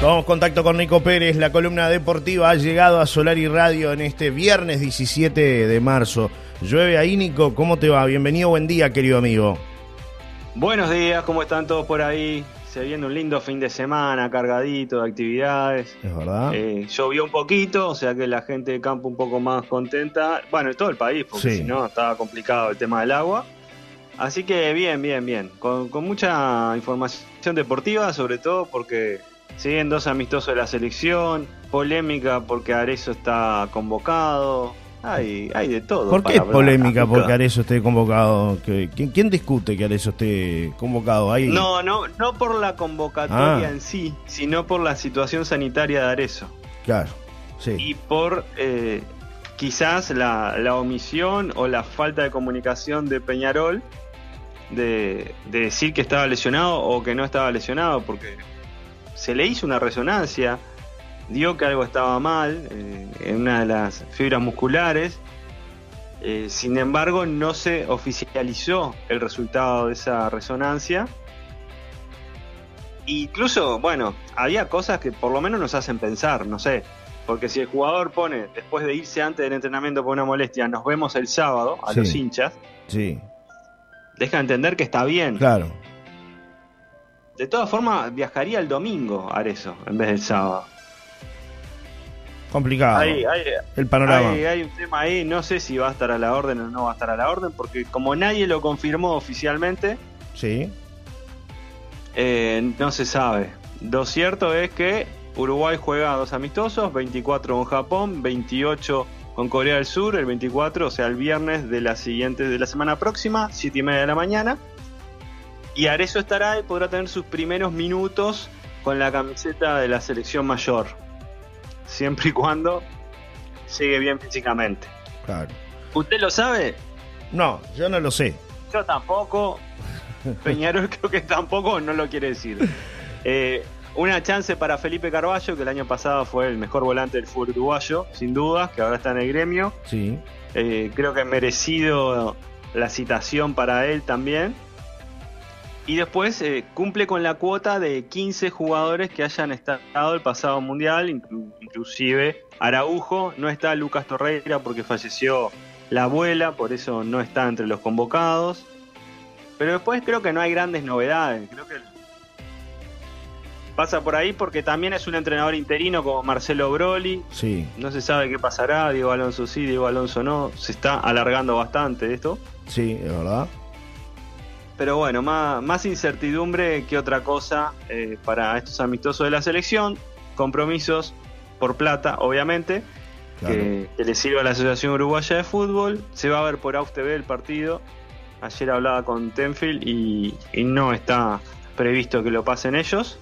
Tomamos contacto con Nico Pérez. La columna deportiva ha llegado a Solar y Radio en este viernes 17 de marzo. Llueve ahí, Nico. ¿Cómo te va? Bienvenido, buen día, querido amigo. Buenos días, ¿cómo están todos por ahí? Se viene un lindo fin de semana, cargadito de actividades. Es verdad. Eh, llovió un poquito, o sea que la gente de campo un poco más contenta. Bueno, en todo el país, porque Sí. si no estaba complicado el tema del agua. Así que bien, bien, bien. Con, con mucha información deportiva, sobre todo porque siguen dos amistosos de la selección. Polémica porque Arezo está convocado. Hay, hay de todo. ¿Por qué para es polémica porque Arezo esté convocado? ¿Qué- ¿Quién, quién discute que Arezo esté convocado ahí? No, no, no por la convocatoria Ah. en sí, sino por la situación sanitaria de Arezo. Claro, sí. Y por eh, quizás la, la omisión o la falta de comunicación de Peñarol de, de decir que estaba lesionado o que no estaba lesionado, porque se le hizo una resonancia, dio que algo estaba mal eh, en una de las fibras musculares. Eh, sin embargo, no se oficializó el resultado de esa resonancia. Incluso, bueno, había cosas que por lo menos nos hacen pensar, no sé. Porque si el jugador pone, después de irse antes del entrenamiento por una molestia, nos vemos el sábado a Sí. los hinchas, Sí, deja entender que está bien. claro. De todas formas, viajaría el domingo a eso en vez del sábado. Complicado. Hay, hay- el panorama. hay- hay un tema ahí, no sé si va a estar a la orden o no va a estar a la orden, porque como nadie lo confirmó oficialmente, Sí. eh, no se sabe. Lo cierto es que Uruguay juega dos amistosos, 24 con Japón, 28 con Corea del Sur, el 24, o sea, el viernes de la siguiente, de la semana próxima, 7 y media de la mañana. Y Arezo estará y podrá tener sus primeros minutos con la camiseta de la selección mayor. Siempre y cuando llegue bien físicamente. Claro. ¿Usted lo sabe? No, yo no lo sé. Yo tampoco. Peñarol creo que tampoco no lo quiere decir. Eh, una chance para Felipe Carballo, que el año pasado fue el mejor volante del fútbol uruguayo, sin dudas, que ahora está en el gremio. Sí. Eh, creo que merecido la citación para él también. Y después eh, cumple con la cuota de 15 jugadores que hayan estado el pasado mundial, inclu- inclusive Araujo, no está Lucas Torreira porque falleció la abuela, por eso no está entre los convocados. Pero después creo que no hay grandes novedades, creo que pasa por ahí porque también es un entrenador interino como Marcelo Broli, Sí. no se sabe qué pasará, Diego Alonso sí, Diego Alonso no, se está alargando bastante esto. Sí, es verdad. Pero bueno, más, más incertidumbre que otra cosa eh, para estos amistosos de la selección. Compromisos por plata, obviamente, Claro. que, que le sirve a la Asociación Uruguaya de Fútbol. Se va a ver por AUF TV el partido. Ayer hablaba con Tenfield y, y no está previsto que lo pasen ellos.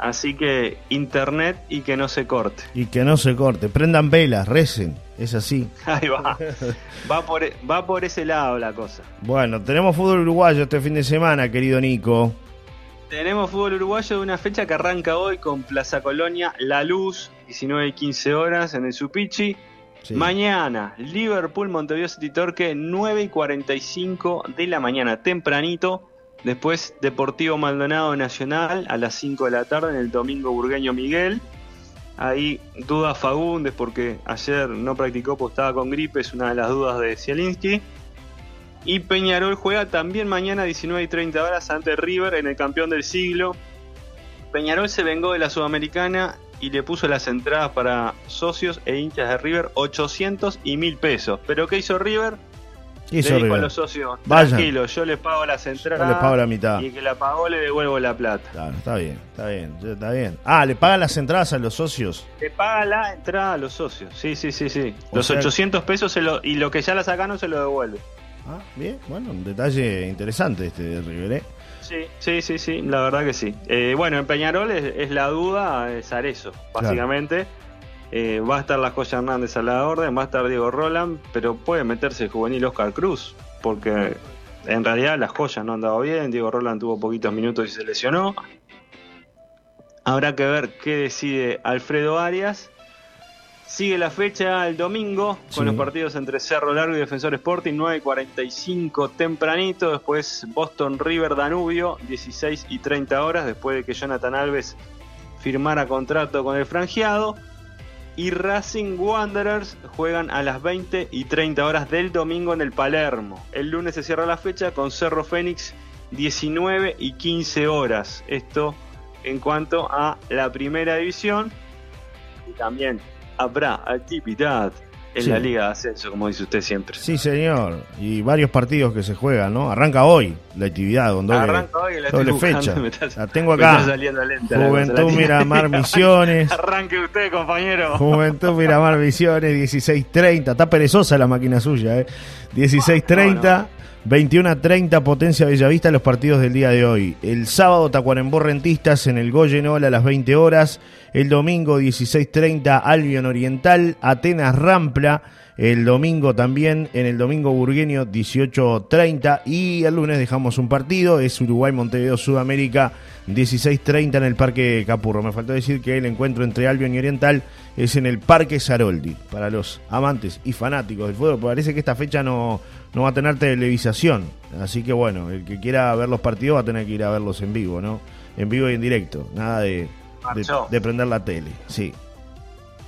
Así que internet y que no se corte. Y que no se corte. Prendan velas, recen. Es así. Ahí va. Va por, va por ese lado la cosa. Bueno, tenemos fútbol uruguayo este fin de semana, querido Nico. Tenemos fútbol uruguayo de una fecha que arranca hoy con Plaza Colonia La Luz, 19 y 15 horas en el Supichi. Sí. Mañana, Liverpool, Montevideo City Torque, 9 y 45 de la mañana, tempranito. Después, Deportivo Maldonado Nacional a las 5 de la tarde en el domingo Burgueño Miguel. Ahí duda Fagundes porque ayer no practicó porque estaba con gripe, es una de las dudas de Zielinski. Y Peñarol juega también mañana 19 y 30 horas ante River en el campeón del siglo. Peñarol se vengó de la Sudamericana y le puso las entradas para socios e hinchas de River 800 y 1000 pesos. Pero ¿qué hizo River? Le dijo a los socios, Vayan. tranquilo, yo les pago las Yo entradas les pago la mitad. y que la pagó le devuelvo la plata. Claro, está bien, está bien, está bien. Ah, le pagan las entradas a los socios. Le paga la entrada a los socios. Sí, sí, sí, sí. O Los sea- 800 pesos se lo- y lo que ya la sacaron se lo devuelve. Ah, bien, bueno, un detalle interesante este de River, ¿eh? Sí, sí, sí, sí, la verdad que sí. Eh, bueno, en Peñarol es, es la duda, es Arezo, básicamente. Eh, va a estar la Joya Hernández a la orden, va a estar Diego Roland, pero puede meterse el juvenil Oscar Cruz, porque en realidad las joyas no han dado bien, Diego Roland tuvo poquitos minutos y se lesionó. Habrá que ver qué decide Alfredo Arias. Sigue la fecha el domingo con Sí. los partidos entre Cerro Largo y Defensor Sporting, 9 y 45 tempranito. Después Boston River Danubio, 16 y 30 horas. Después de que Jonathan Alves firmara contrato con el franjeado. Y Racing Wanderers juegan a las 20 y 30 horas del domingo en el Palermo. El lunes se cierra la fecha con Cerro Fénix 19 y 15 horas. Esto en cuanto a la primera división. Y también habrá actividad en Sí. la Liga de Ascenso, como dice usted siempre. Sí, señor. Y varios partidos que se juegan, ¿no? Arranca hoy la actividad con doble, Arranca hoy la doble fecha. la tengo acá. lenta Juventud la Miramar Misiones. Arranque usted, compañero. Juventud Miramar Misiones, 16.30. Está perezosa la máquina suya, ¿eh? 16.30. 21.30 Potencia Bellavista los partidos del día de hoy. El sábado Tacuarembó Rentistas en el Goyenol a las 20 horas. El domingo 16.30 Albion Oriental, Atenas Rampla. El domingo también en el domingo burgueño 18.30 y el lunes dejamos un partido, es Uruguay Montevideo Sudamérica 16.30 en el Parque Capurro. Me faltó decir que el encuentro entre Albion y Oriental es en el Parque Saroldi para los amantes y fanáticos del fútbol. Parece que esta fecha no, no va a tener televisación, así que bueno, el que quiera ver los partidos va a tener que ir a verlos en vivo, ¿no? En vivo y en directo, nada de, de, de prender la tele, sí.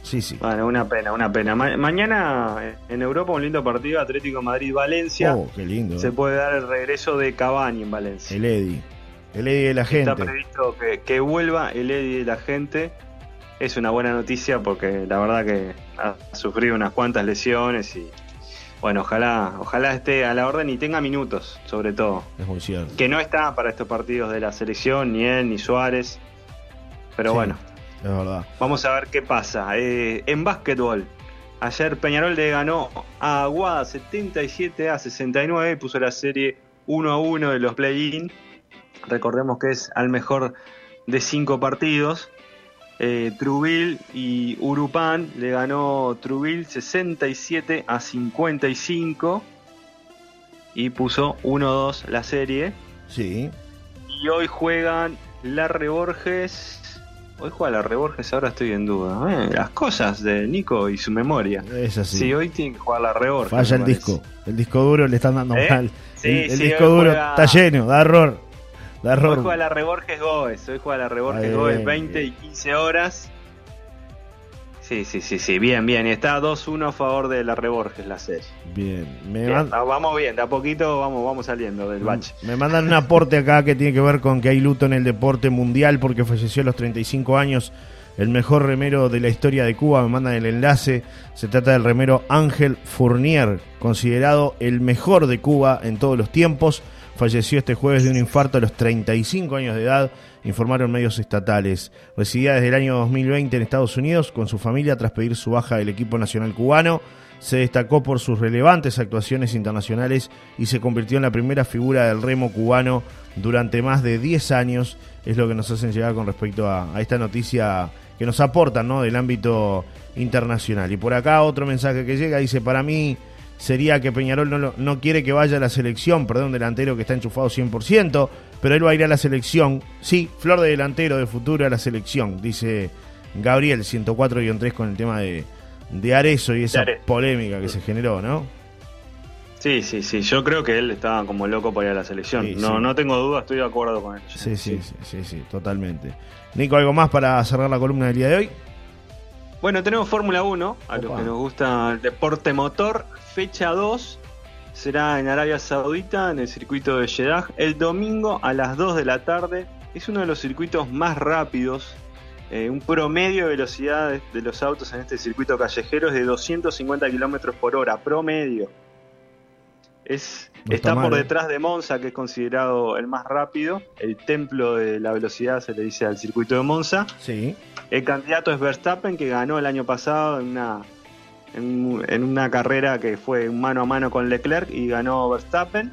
Sí, sí. Bueno, una pena, una pena. Ma- mañana eh, en Europa un lindo partido Atlético Madrid-Valencia. Oh, qué lindo. Se puede dar el regreso de Cavani en Valencia. El Eddy. El Eddy de la Está gente. previsto que, que vuelva el Eddie de la gente. Es una buena noticia porque la verdad que ha sufrido unas cuantas lesiones y bueno, ojalá, ojalá esté a la orden y tenga minutos, sobre todo. Es muy cierto. Que no está para estos partidos de la selección, ni él, ni Suárez. Pero Sí. bueno, Es verdad. Vamos a ver qué pasa. Eh, en básquetbol, ayer Peñarol le ganó a Aguada 77 a 69 y puso la serie 1 a 1 de los play-in. Recordemos que es al mejor de cinco partidos. Eh, Trubil y Urupán le ganó Trubil 67 a 55 y puso 1-2 la serie. Sí. Y hoy juegan Larre Borges. Hoy juega Larre Borges, ahora estoy en duda. Eh, las cosas de Nico y su memoria. Es así. Sí, hoy tiene que jugar Larre Borges. Falla el parece. disco. El disco duro le están dando ¿Eh? mal. Sí, el el sí, disco hoy duro juega- está lleno, da error. Da Hoy error. juega Larre Borges Goes. Hoy juega Larre Borges Bien, Goes bien. 20 y 15 horas. Sí, sí, sí, sí, bien, bien. Y está 2-1 a favor de Larre Borges la serie. Bien. Me, Bien, man- vamos bien, de a poquito vamos, vamos saliendo del bache. me mandan un aporte acá que tiene que ver con que hay luto en el deporte mundial porque falleció a los 35 años el mejor remero de la historia de Cuba. Me mandan el enlace. Se trata del remero Ángel Fournier, considerado el mejor de Cuba en todos los tiempos. Falleció este jueves de un infarto a los 35 años de edad, informaron medios estatales. Residía desde el año 2020 en Estados Unidos con su familia tras pedir su baja del equipo nacional cubano. Se destacó por sus relevantes actuaciones internacionales y se convirtió en la primera figura del remo cubano durante más de 10 años. Es lo que nos hacen llegar con respecto a, esta noticia que nos aportan del ámbito internacional. Y por acá otro mensaje que llega dice, para mí sería que Peñarol no, no quiere que vaya a la selección, perdón, delantero que está enchufado 100%, pero él va a ir a la selección. Sí, flor de delantero de futuro a la selección, dice Gabriel 104-3 con el tema de, de Arezo y esa polémica que se generó, ¿no? Sí, sí, sí. Yo creo que él estaba como loco para ir a la selección. Sí, no, sí. no tengo duda, estoy de acuerdo con él. Sí, sí, sí, sí, sí, totalmente. Nico, ¿algo más para cerrar la columna del día de hoy? Bueno, tenemos Fórmula 1, a los Opa. que nos gusta el deporte motor. Fecha 2 será en Arabia Saudita, en el circuito de Jeddah, el domingo a las 2 de la tarde. Es uno de los circuitos más rápidos. eh, un promedio de velocidad de, de los autos en este circuito callejero es de 250 kilómetros por hora, promedio. Es, No está está por ¿eh? detrás de Monza, que es considerado el más rápido. El templo de la velocidad se le dice al circuito de Monza. Sí. El candidato es Verstappen, que ganó el año pasado en una, en, en una carrera que fue mano a mano con Leclerc y ganó Verstappen,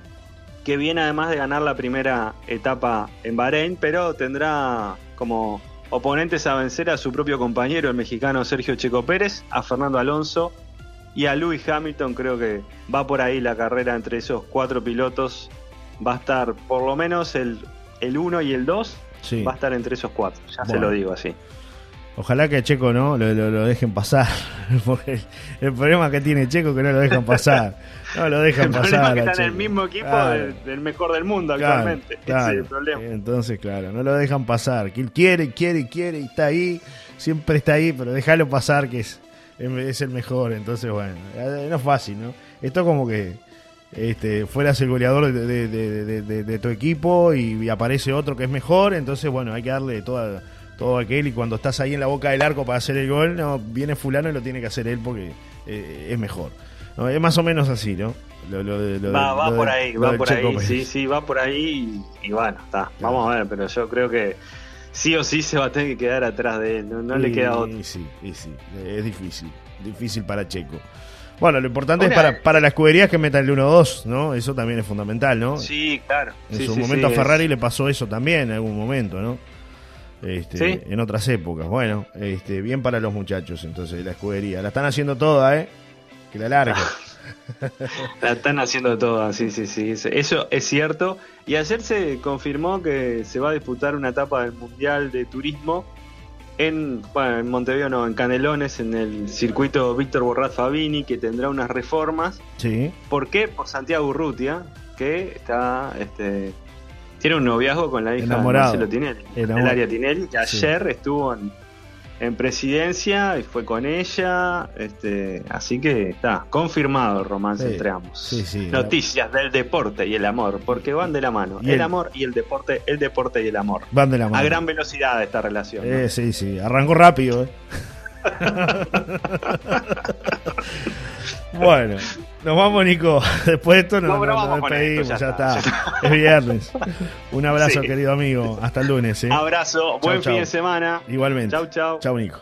que viene además de ganar la primera etapa en Bahrein, pero tendrá como oponentes a vencer a su propio compañero, el mexicano Sergio Checo Pérez, a Fernando Alonso y a Lewis Hamilton. Creo que va por ahí la carrera entre esos cuatro pilotos. Va a estar por lo menos el, el 1 y el 2, Sí. va a estar entre esos cuatro, ya se lo digo así. Ojalá que a Checo no lo, lo, dejen pasar. Porque el, problema que tiene Checo es que no lo dejan pasar. No lo dejan pasar. que está en el mismo equipo del, mejor del mundo actualmente. Ese es el problema. Entonces, claro, no lo dejan pasar. Que él quiere, quiere, quiere y está ahí. Siempre está ahí, pero déjalo pasar que es, es el mejor. Entonces, bueno, eh, no es fácil, ¿no? Esto como que este, fueras el goleador de, tu equipo y, aparece otro que es mejor, entonces bueno, hay que darle toda, todo aquel y cuando estás ahí en la boca del arco para hacer el gol, no viene fulano y lo tiene que hacer él porque eh, es mejor. Es más o menos así, ¿no? va, por ahí, va por ahí, sí, sí, va por ahí y, bueno, está, vamos a ver, pero yo creo que sí o sí se va a tener que quedar atrás de él, no, le queda otro. Sí, sí, es difícil, difícil para Checo. Bueno, lo importante es para, para la escudería que meta el 1-2, ¿no? Eso también es fundamental, ¿no? Sí, claro. En su momento a Ferrari le pasó eso también en algún momento, ¿no? Este, en otras épocas. Bueno, este, bien para los muchachos, entonces, la escudería. La están haciendo toda, ¿eh? Que la larga. la están haciendo toda, sí, sí, sí. Eso es cierto. Y ayer se confirmó que se va a disputar una etapa del Mundial de Turismo en, bueno, en Montevideo, no, en Canelones, en el circuito Víctor Borrat Fabini, que tendrá unas reformas. Sí. ¿Por qué? Por Santiago Urrutia, que está, este, tiene un noviazgo con la hija de Marcelo Tinelli, el área Tinelli, que ayer estuvo en, en presidencia y fue con ella. Este, así que está confirmado el romance entre ambos. Noticias del deporte y el amor, porque van de la mano. El, amor y el deporte, el deporte y el amor. Van de la mano. A gran velocidad esta relación. Eh, Sí, sí, arrancó rápido. ¿eh? bueno, nos vamos, Nico. Después de esto nos, despedimos, ya, está. Es viernes. Un abrazo, querido amigo. Hasta el lunes. ¿eh? Abrazo, buen fin de semana. Igualmente. Chau, chau. Chau, Nico.